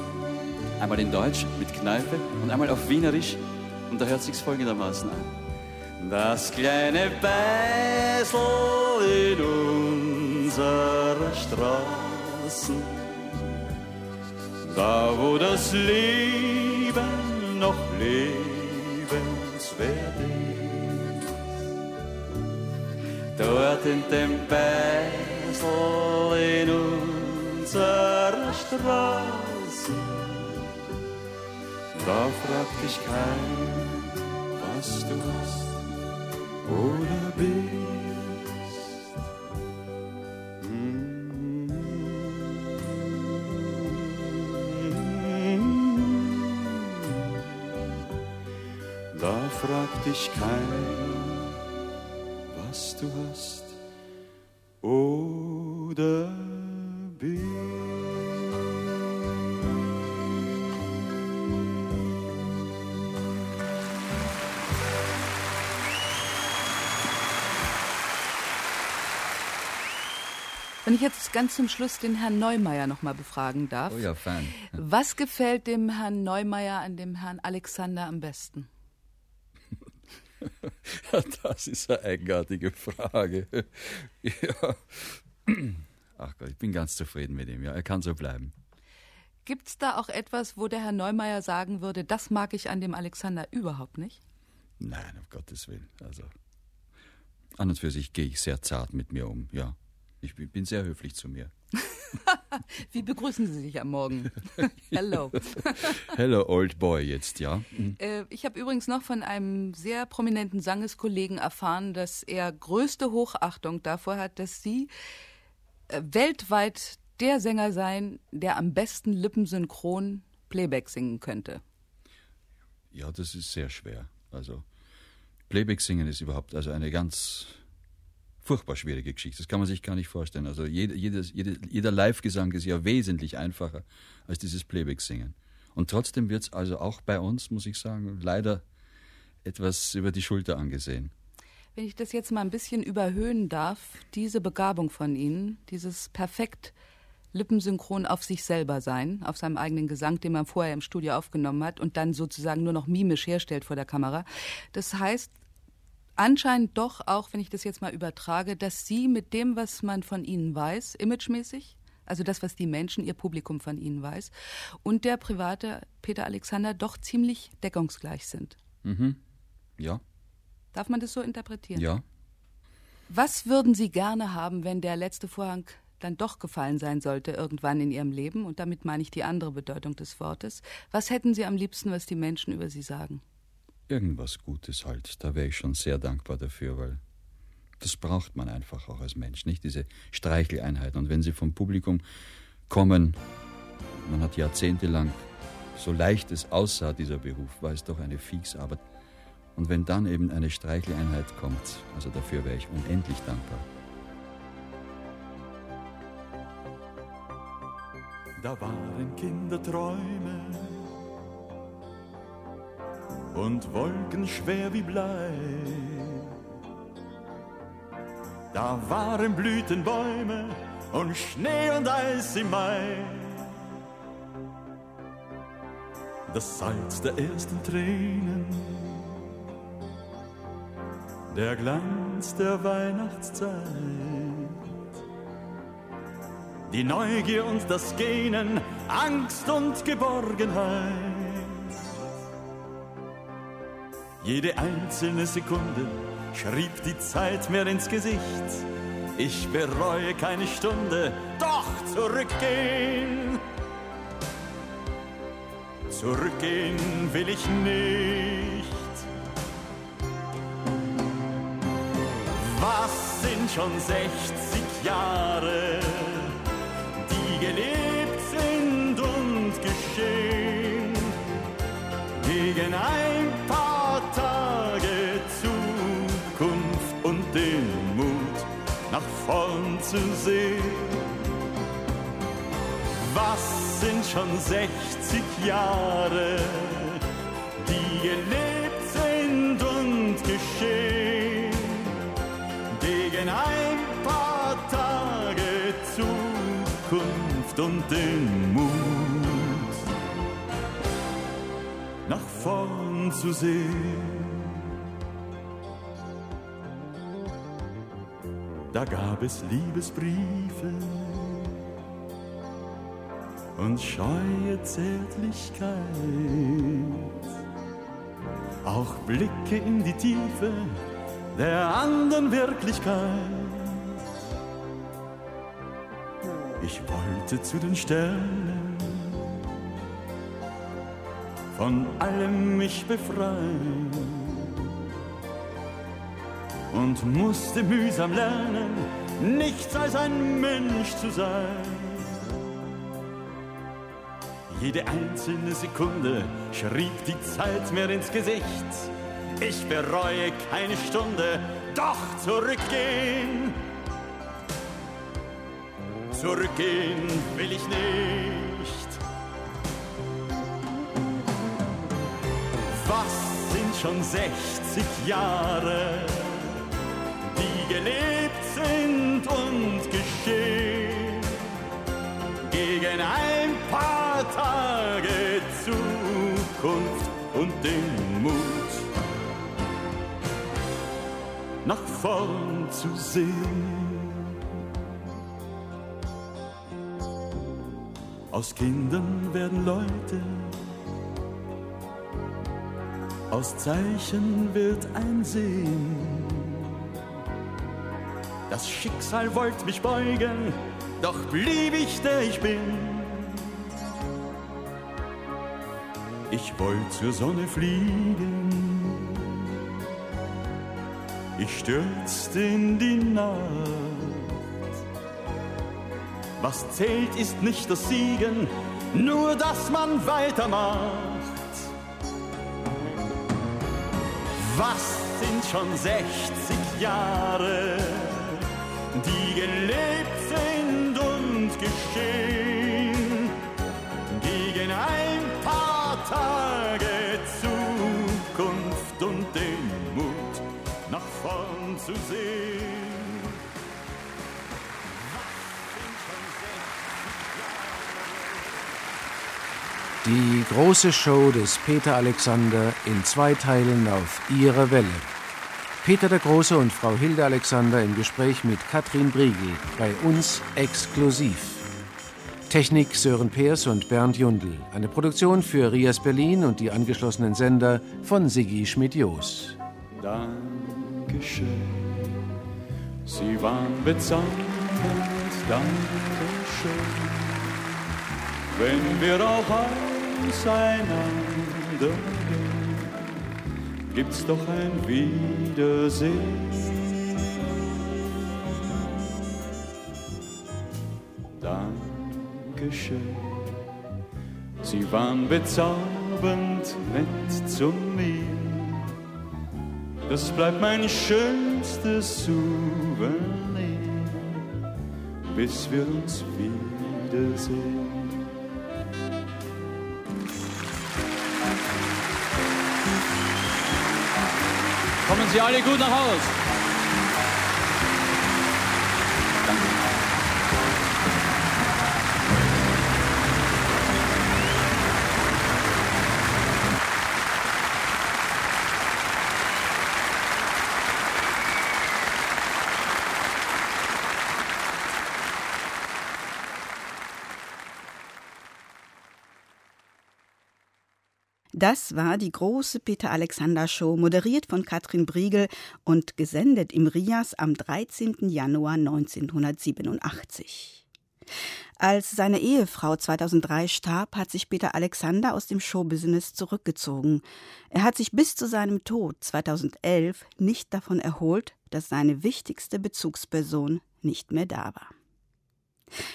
Speaker 6: Einmal in Deutsch mit Kneipe und einmal auf Wienerisch und da hört sich's folgendermaßen an.
Speaker 5: Das kleine Bäsel in unserer Straße, da wo das Leben noch lebenswert ist. Dort in dem Bäsel in unserer Straße, da fragt dich keiner, was du hast oder bist. Dich keiner, was du hast oder bist.
Speaker 4: Wenn ich jetzt ganz zum Schluss den Herrn Neumeier noch mal befragen darf.
Speaker 11: Oh ja, fein.
Speaker 4: Was gefällt dem Herrn Neumeier an dem Herrn Alexander am besten?
Speaker 11: Das ist eine eigenartige Frage. Ja. Ach Gott, ich bin ganz zufrieden mit ihm. Ja, er kann so bleiben.
Speaker 4: Gibt es da auch etwas, wo der Herr Neumeier sagen würde, das mag ich an dem Alexander überhaupt nicht?
Speaker 11: Nein, um Gottes Willen. Also, an und für sich gehe ich sehr zart mit mir um, ja. Ich bin bin sehr höflich zu mir.
Speaker 4: Wie begrüßen Sie sich am Morgen? Hello.
Speaker 11: Hello, old boy, jetzt, ja.
Speaker 4: Äh, ich habe übrigens noch von einem sehr prominenten Sangeskollegen erfahren, dass er größte Hochachtung davor hat, dass Sie äh, weltweit der Sänger seien, der am besten lippensynchron Playback singen könnte.
Speaker 11: Ja, das ist sehr schwer. Also, Playback singen ist überhaupt also eine ganz furchtbar schwierige Geschichte. Das kann man sich gar nicht vorstellen. Also jeder, jedes, jede, jeder Live-Gesang ist ja wesentlich einfacher als dieses Playback-Singen. Und trotzdem wird es also auch bei uns, muss ich sagen, leider etwas über die Schulter angesehen.
Speaker 4: Wenn ich das jetzt mal ein bisschen überhöhen darf, diese Begabung von Ihnen, dieses perfekt lippensynchron auf sich selber sein, auf seinem eigenen Gesang, den man vorher im Studio aufgenommen hat und dann sozusagen nur noch mimisch herstellt vor der Kamera. Das heißt, anscheinend doch auch, wenn ich das jetzt mal übertrage, dass Sie mit dem, was man von Ihnen weiß, imagemäßig, also das, was die Menschen, ihr Publikum von Ihnen weiß, und der private Peter Alexander doch ziemlich deckungsgleich sind.
Speaker 11: Mhm. Ja.
Speaker 4: Darf man das so interpretieren?
Speaker 11: Ja.
Speaker 4: Was würden Sie gerne haben, wenn der letzte Vorhang dann doch gefallen sein sollte irgendwann in Ihrem Leben? Und damit meine ich die andere Bedeutung des Wortes. Was hätten Sie am liebsten, was die Menschen über Sie sagen?
Speaker 11: Irgendwas Gutes halt. Da wäre ich schon sehr dankbar dafür, weil das braucht man einfach auch als Mensch, nicht diese Streicheleinheit. Und wenn sie vom Publikum kommen, man hat jahrzehntelang, so leicht es aussah, dieser Beruf, war es doch eine Fiegsarbeit. Und wenn dann eben eine Streicheleinheit kommt, also dafür wäre ich unendlich dankbar.
Speaker 5: Da waren Kinderträume und Wolken schwer wie Blei. Da waren Blütenbäume und Schnee und Eis im Mai. Das Salz der ersten Tränen, der Glanz der Weihnachtszeit. Die Neugier und das Gähnen, Angst und Geborgenheit. Jede einzelne Sekunde schrieb die Zeit mir ins Gesicht. Ich bereue keine Stunde, doch zurückgehen. Zurückgehen will ich nicht. Was sind schon 60 Jahre, die gelebt zu sehen. Was sind schon 60 Jahre, die gelebt sind und geschehen? Gegen ein paar Tage Zukunft und den Mut nach vorn zu sehen. Da gab es Liebesbriefe und scheue Zärtlichkeit, auch Blicke in die Tiefe der anderen Wirklichkeit. Ich wollte zu den Sternen von allem mich befreien und musste mühsam lernen, nichts als ein Mensch zu sein. Jede einzelne Sekunde schrieb die Zeit mir ins Gesicht. Ich bereue keine Stunde, doch zurückgehen. Zurückgehen will ich nicht. Was sind schon 60 Jahre, gelebt sind und geschehen? Gegen ein paar Tage Zukunft und den Mut, nach vorn zu sehen. Aus Kindern werden Leute, aus Zeichen wird ein Sehen. Das Schicksal wollte mich beugen, doch blieb ich der ich bin. Ich wollte zur Sonne fliegen, ich stürzte in die Nacht. Was zählt, ist nicht das Siegen, nur dass man weitermacht. Was sind schon 60 Jahre, die gelebt sind und geschehen? Gegen ein paar Tage Zukunft und den Mut, nach vorn zu sehen.
Speaker 12: Die große Show des Peter Alexander in zwei Teilen auf ihrer Welle. Peter der Große und Frau Hilde Alexander im Gespräch mit Katrin Briegel, bei uns exklusiv. Technik Sören Peers und Bernd Jundel. Eine Produktion für Rias Berlin und die angeschlossenen Sender von Siggi Schmidt-Jos.
Speaker 5: Dankeschön, Sie waren bezaubernd, Dankeschön. Wenn wir auch auseinander gehen, gibt's doch ein Wiedersehen. Dankeschön, Sie waren bezaubernd nett zu mir. Das bleibt mein schönstes Souvenir, bis wir uns wiedersehen.
Speaker 6: Sie alle gut nach Hause.
Speaker 2: War die große Peter Alexander Show, moderiert von Katrin Briegel und gesendet im Rias am 13. Januar 1987. Als seine Ehefrau 2003 starb, hat sich Peter Alexander aus dem Showbusiness zurückgezogen. Er hat sich bis zu seinem Tod 2011 nicht davon erholt, dass seine wichtigste Bezugsperson nicht mehr da war.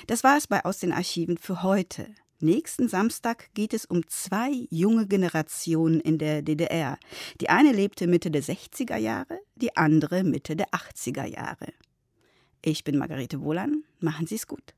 Speaker 2: Das war es bei Aus den Archiven für heute. Nächsten Samstag geht es um zwei junge Generationen in der DDR. Die eine lebte Mitte der 60er Jahre, die andere Mitte der 80er Jahre. Ich bin Margarete Wohlan. Machen Sie es gut.